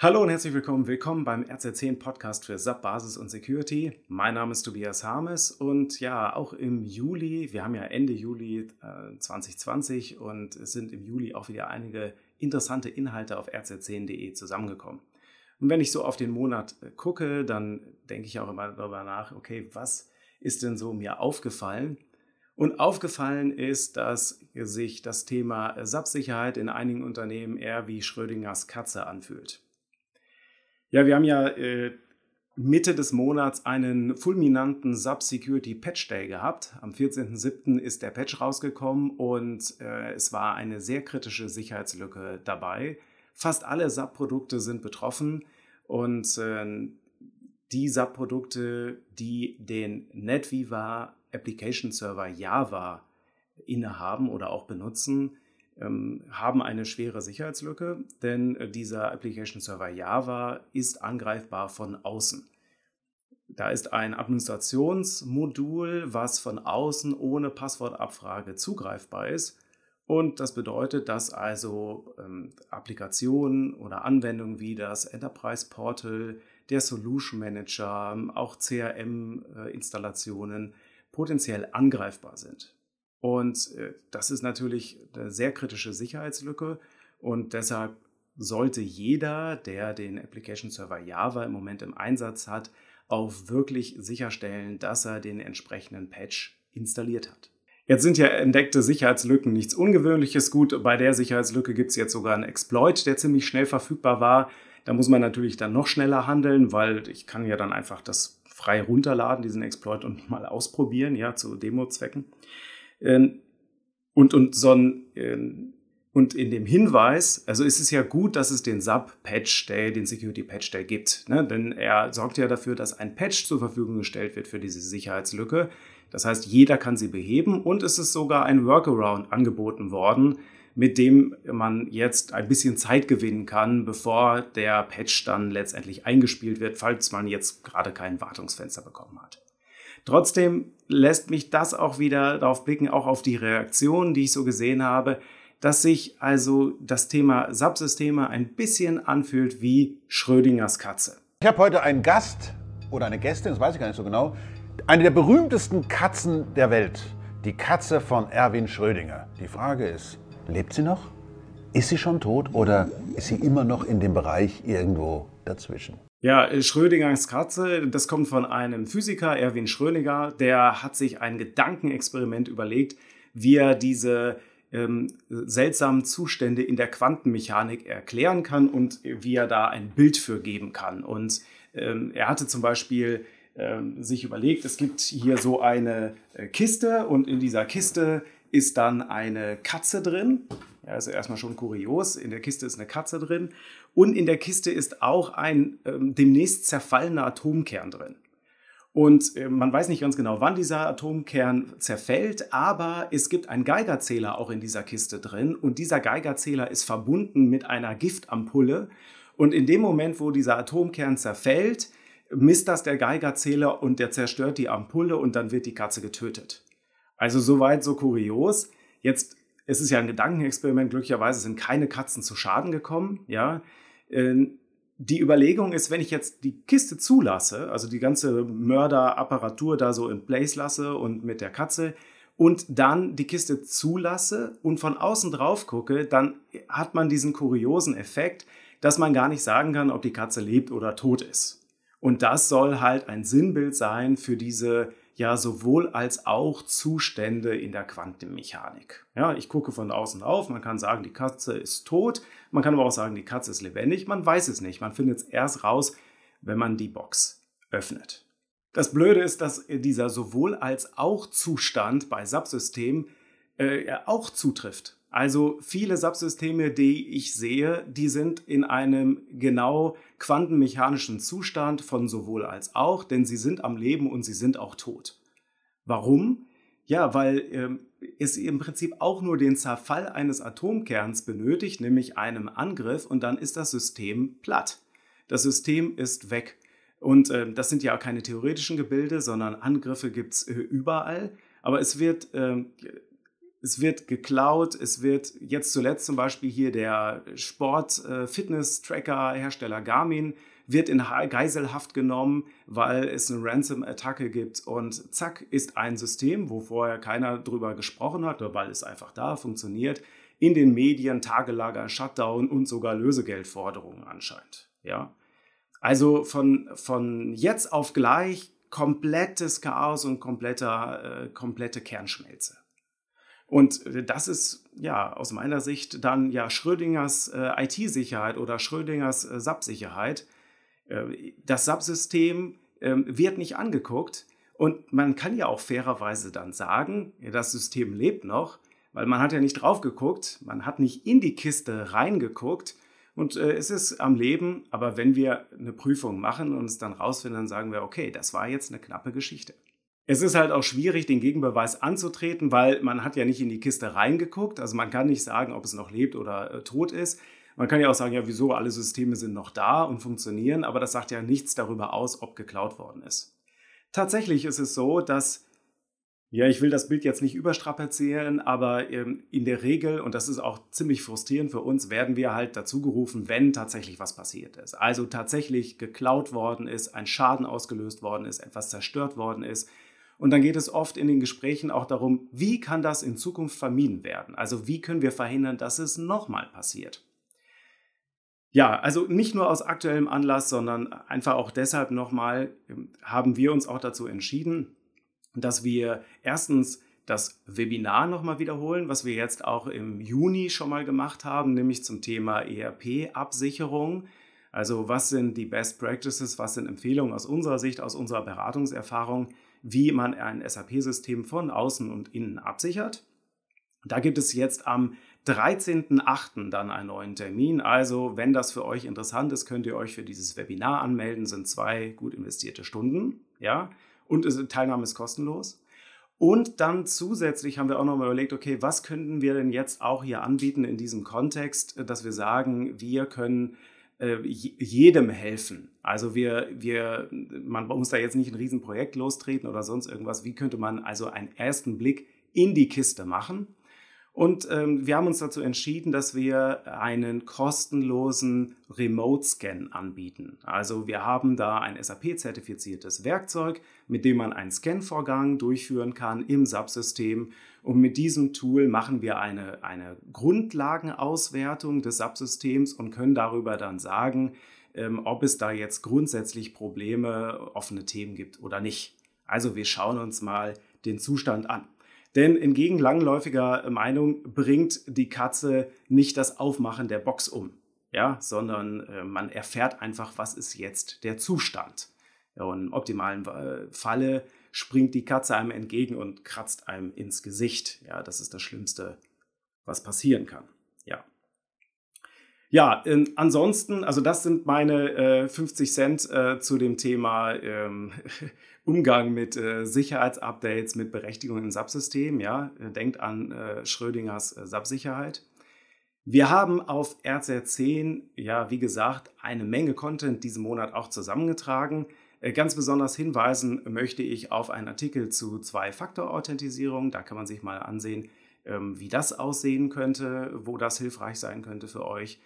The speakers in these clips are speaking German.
Hallo und herzlich willkommen. Willkommen beim RZ10 Podcast für SAP Basis und Security. Mein Name ist Tobias Harmes und ja, auch im Juli, wir haben ja Ende Juli äh, 2020 und es sind im Juli auch wieder einige interessante Inhalte auf rz10.de zusammengekommen. Und wenn ich so auf den Monat äh, gucke, dann denke ich auch immer darüber nach, okay, was ist denn so mir aufgefallen? Und aufgefallen ist, dass sich das Thema SAP-Sicherheit in einigen Unternehmen eher wie Schrödingers Katze anfühlt. Ja, wir haben ja äh, Mitte des Monats einen fulminanten SAP Security Patch Day gehabt. Am 14.07. ist der Patch rausgekommen und äh, es war eine sehr kritische Sicherheitslücke dabei. Fast alle SAP-Produkte sind betroffen und äh, die SAP-Produkte, die den NetViva Application Server Java innehaben oder auch benutzen, haben eine schwere Sicherheitslücke, denn äh, dieser Application Server Java ist angreifbar von außen. Da ist ein Administrationsmodul, was von außen ohne Passwortabfrage zugreifbar ist. Und das bedeutet, dass also ähm, Applikationen oder Anwendungen wie das Enterprise Portal, der Solution Manager, auch CRM-Installationen äh, potenziell angreifbar sind. Und äh, das ist natürlich eine sehr kritische Sicherheitslücke und deshalb sollte jeder, der den Application Server Java im Moment im Einsatz hat, auch wirklich sicherstellen, dass er den entsprechenden Patch installiert hat. Jetzt sind ja entdeckte Sicherheitslücken nichts Ungewöhnliches. Gut, bei der Sicherheitslücke gibt es jetzt sogar einen Exploit, der ziemlich schnell verfügbar war. Da muss man natürlich dann noch schneller handeln, weil ich kann ja dann einfach das frei runterladen, diesen Exploit und mal ausprobieren, ja, zu Demo-Zwecken. Ähm, und, und, so ein, ähm, und in dem Hinweis, also ist es ja gut, dass es den Sub-Patch Day, den Security Patch Day gibt, ne? denn er sorgt ja dafür, dass ein Patch zur Verfügung gestellt wird für diese Sicherheitslücke. Das heißt, jeder kann sie beheben und es ist sogar ein Workaround angeboten worden, mit dem man jetzt ein bisschen Zeit gewinnen kann, bevor der Patch dann letztendlich eingespielt wird, falls man jetzt gerade kein Wartungsfenster bekommen hat. Trotzdem lässt mich das auch wieder darauf blicken, auch auf die Reaktionen, die ich so gesehen habe, dass sich also das Thema Subsysteme ein bisschen anfühlt wie Schrödingers Katze. Ich habe heute einen Gast oder eine Gästin, das weiß ich gar nicht so genau, eine der berühmtesten Katzen der Welt, die Katze von Erwin Schrödinger. Die Frage ist, lebt sie noch? Ist sie schon tot oder ist sie immer noch in dem Bereich irgendwo dazwischen? Ja, Schrödingers Katze, das kommt von einem Physiker, Erwin Schrödinger, der hat sich ein Gedankenexperiment überlegt, wie er diese ähm, seltsamen Zustände in der Quantenmechanik erklären kann und wie er da ein Bild für geben kann. Und ähm, er hatte zum Beispiel ähm, sich überlegt, es gibt hier so eine äh, Kiste und in dieser Kiste ist dann eine Katze drin. Ja, also erstmal schon kurios. In der Kiste ist eine Katze drin. Und in der Kiste ist auch ein ähm, demnächst zerfallener Atomkern drin. Und äh, man weiß nicht ganz genau, wann dieser Atomkern zerfällt, aber es gibt einen Geigerzähler auch in dieser Kiste drin. Und dieser Geigerzähler ist verbunden mit einer Giftampulle. Und in dem Moment, wo dieser Atomkern zerfällt, misst das der Geigerzähler und der zerstört die Ampulle und dann wird die Katze getötet. Also soweit so kurios. Jetzt es ist ja ein Gedankenexperiment. Glücklicherweise sind keine Katzen zu Schaden gekommen. Ja, ähm, die Überlegung ist, wenn ich jetzt die Kiste zulasse, also die ganze Mörderapparatur da so in place lasse und mit der Katze und dann die Kiste zulasse und von außen drauf gucke, dann hat man diesen kuriosen Effekt, dass man gar nicht sagen kann, ob die Katze lebt oder tot ist. Und das soll halt ein Sinnbild sein für diese ja sowohl als auch Zustände in der Quantenmechanik. Ja, ich gucke von außen auf, man kann sagen, die Katze ist tot, man kann aber auch sagen, die Katze ist lebendig, man weiß es nicht, man findet es erst raus, wenn man die Box öffnet. Das Blöde ist, dass dieser sowohl als auch Zustand bei Subsystemen äh, auch zutrifft. Also viele Subsysteme, die ich sehe, die sind in einem genau quantenmechanischen Zustand von sowohl als auch, denn sie sind am Leben und sie sind auch tot. Warum? Ja, weil ähm, es im Prinzip auch nur den Zerfall eines Atomkerns benötigt, nämlich einem Angriff, und dann ist das System platt. Das System ist weg. Und äh, das sind ja keine theoretischen Gebilde, sondern Angriffe gibt es äh, überall. Aber es wird äh, es wird geklaut, es wird jetzt zuletzt zum Beispiel hier der Sport-Fitness-Tracker-Hersteller Garmin wird in Geiselhaft genommen, weil es eine Ransom-Attacke gibt und zack ist ein System, wo vorher keiner drüber gesprochen hat, weil es einfach da funktioniert, in den Medien Tagelager, Shutdown und sogar Lösegeldforderungen anscheinend. Ja? Also von, von jetzt auf gleich komplettes Chaos und kompletter, äh, komplette Kernschmelze. Und das ist ja aus meiner Sicht dann ja Schrödingers äh, IT-Sicherheit oder Schrödingers äh, SAP-Sicherheit. Äh, das SAP-System ähm, wird nicht angeguckt und man kann ja auch fairerweise dann sagen, das System lebt noch, weil man hat ja nicht drauf geguckt, man hat nicht in die Kiste reingeguckt und äh, es ist am Leben, aber wenn wir eine Prüfung machen und es dann rausfinden, dann sagen wir, okay, das war jetzt eine knappe Geschichte. Es ist halt auch schwierig, den Gegenbeweis anzutreten, weil man hat ja nicht in die Kiste reingeguckt. Also man kann nicht sagen, ob es noch lebt oder äh, tot ist. Man kann ja auch sagen, ja, wieso, alle Systeme sind noch da und funktionieren, aber das sagt ja nichts darüber aus, ob geklaut worden ist. Tatsächlich ist es so, dass, ja, ich will das Bild jetzt nicht überstrapazieren, aber ähm, in der Regel, und das ist auch ziemlich frustrierend für uns, werden wir halt dazu gerufen, wenn tatsächlich was passiert ist. Also tatsächlich geklaut worden ist, ein Schaden ausgelöst worden ist, etwas zerstört worden ist, und dann geht es oft in den Gesprächen auch darum, wie kann das in Zukunft vermieden werden? Also wie können wir verhindern, dass es nochmal passiert? Ja, also nicht nur aus aktuellem Anlass, sondern einfach auch deshalb nochmal ähm, haben wir uns auch dazu entschieden, dass wir erstens das Webinar nochmal wiederholen, was wir jetzt auch im Juni schon mal gemacht haben, nämlich zum Thema ERP-Absicherung. Also was sind die Best Practices, was sind Empfehlungen aus unserer Sicht, aus unserer Beratungserfahrung, wie man ein SAP-System von außen und innen absichert. Da gibt es jetzt am 13.08. dann einen neuen Termin. Also, wenn das für euch interessant ist, könnt ihr euch für dieses Webinar anmelden. Sind zwei gut investierte Stunden. Ja, und Teilnahme ist kostenlos. Und dann zusätzlich haben wir auch noch mal überlegt, okay, was könnten wir denn jetzt auch hier anbieten in diesem Kontext, dass wir sagen, wir können äh, jedem helfen. Also wir, wir, man muss da jetzt nicht ein Riesenprojekt lostreten oder sonst irgendwas. Wie könnte man also einen ersten Blick in die Kiste machen? Und ähm, wir haben uns dazu entschieden, dass wir einen kostenlosen Remote-Scan anbieten. Also wir haben da ein SAP-zertifiziertes Werkzeug, mit dem man einen Scan-Vorgang durchführen kann im SAP-System. Und mit diesem Tool machen wir eine, eine Grundlagenauswertung des SAP-Systems und können darüber dann sagen, ähm, ob es da jetzt grundsätzlich Probleme, offene Themen gibt oder nicht. Also wir schauen uns mal den Zustand an. Denn entgegen langläufiger Meinung bringt die Katze nicht das Aufmachen der Box um, ja, sondern äh, man erfährt einfach, was ist jetzt der Zustand. Und im optimalen äh, Falle springt die Katze einem entgegen und kratzt einem ins Gesicht. Ja, das ist das Schlimmste, was passieren kann. Ja. Ja, äh, ansonsten, also das sind meine äh, 50 Cent äh, zu dem Thema ähm, Umgang mit äh, Sicherheitsupdates, mit Berechtigungen im SAP-System. Ja, äh, denkt an äh, Schrödingers SAP-Sicherheit. Wir haben auf RZ10, ja, wie gesagt, eine Menge Content diesen Monat auch zusammengetragen. Ganz besonders hinweisen möchte ich auf einen Artikel zu Zwei-Faktor-Authentisierung. Da kann man sich mal ansehen, ähm, wie das aussehen könnte, wo das hilfreich sein könnte für euch.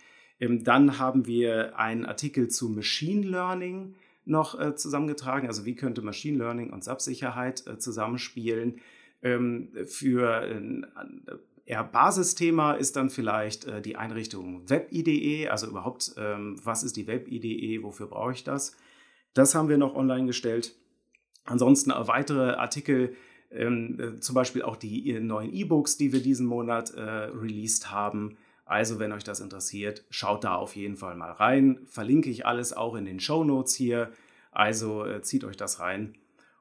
Ähm, dann haben wir einen Artikel zu Machine Learning noch äh, zusammengetragen. Also wie könnte Machine Learning und SAP-Sicherheit äh, zusammenspielen. Ähm, für ein eher Basisthema ist dann vielleicht äh, die Einrichtung Web-IDE, also überhaupt, ähm, was ist die Web-IDE, wofür brauche ich das? Das haben wir noch online gestellt. Ansonsten weitere Artikel, ähm, zum Beispiel auch die neuen E-Books, die wir diesen Monat released haben. Also, wenn euch das interessiert, schaut da auf jeden Fall mal rein. Verlinke ich alles auch in den Show Notes hier. Also äh, zieht euch das rein.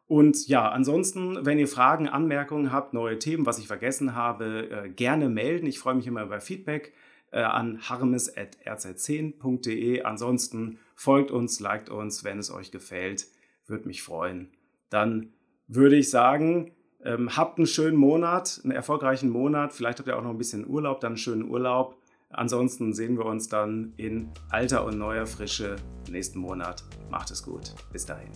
Und ja, ansonsten, wenn ihr Fragen, Anmerkungen habt, neue Themen, was ich vergessen habe, äh, gerne melden. Ich freue mich immer über Feedback äh, an harmes.rz10.de. Ansonsten folgt uns, liked uns, wenn es euch gefällt. Würde mich freuen. Dann würde ich sagen, ähm, habt einen schönen Monat, einen erfolgreichen Monat. Vielleicht habt ihr auch noch ein bisschen Urlaub, dann einen schönen Urlaub. Ansonsten sehen wir uns dann in alter und neuer Frische nächsten Monat. Macht es gut. Bis dahin.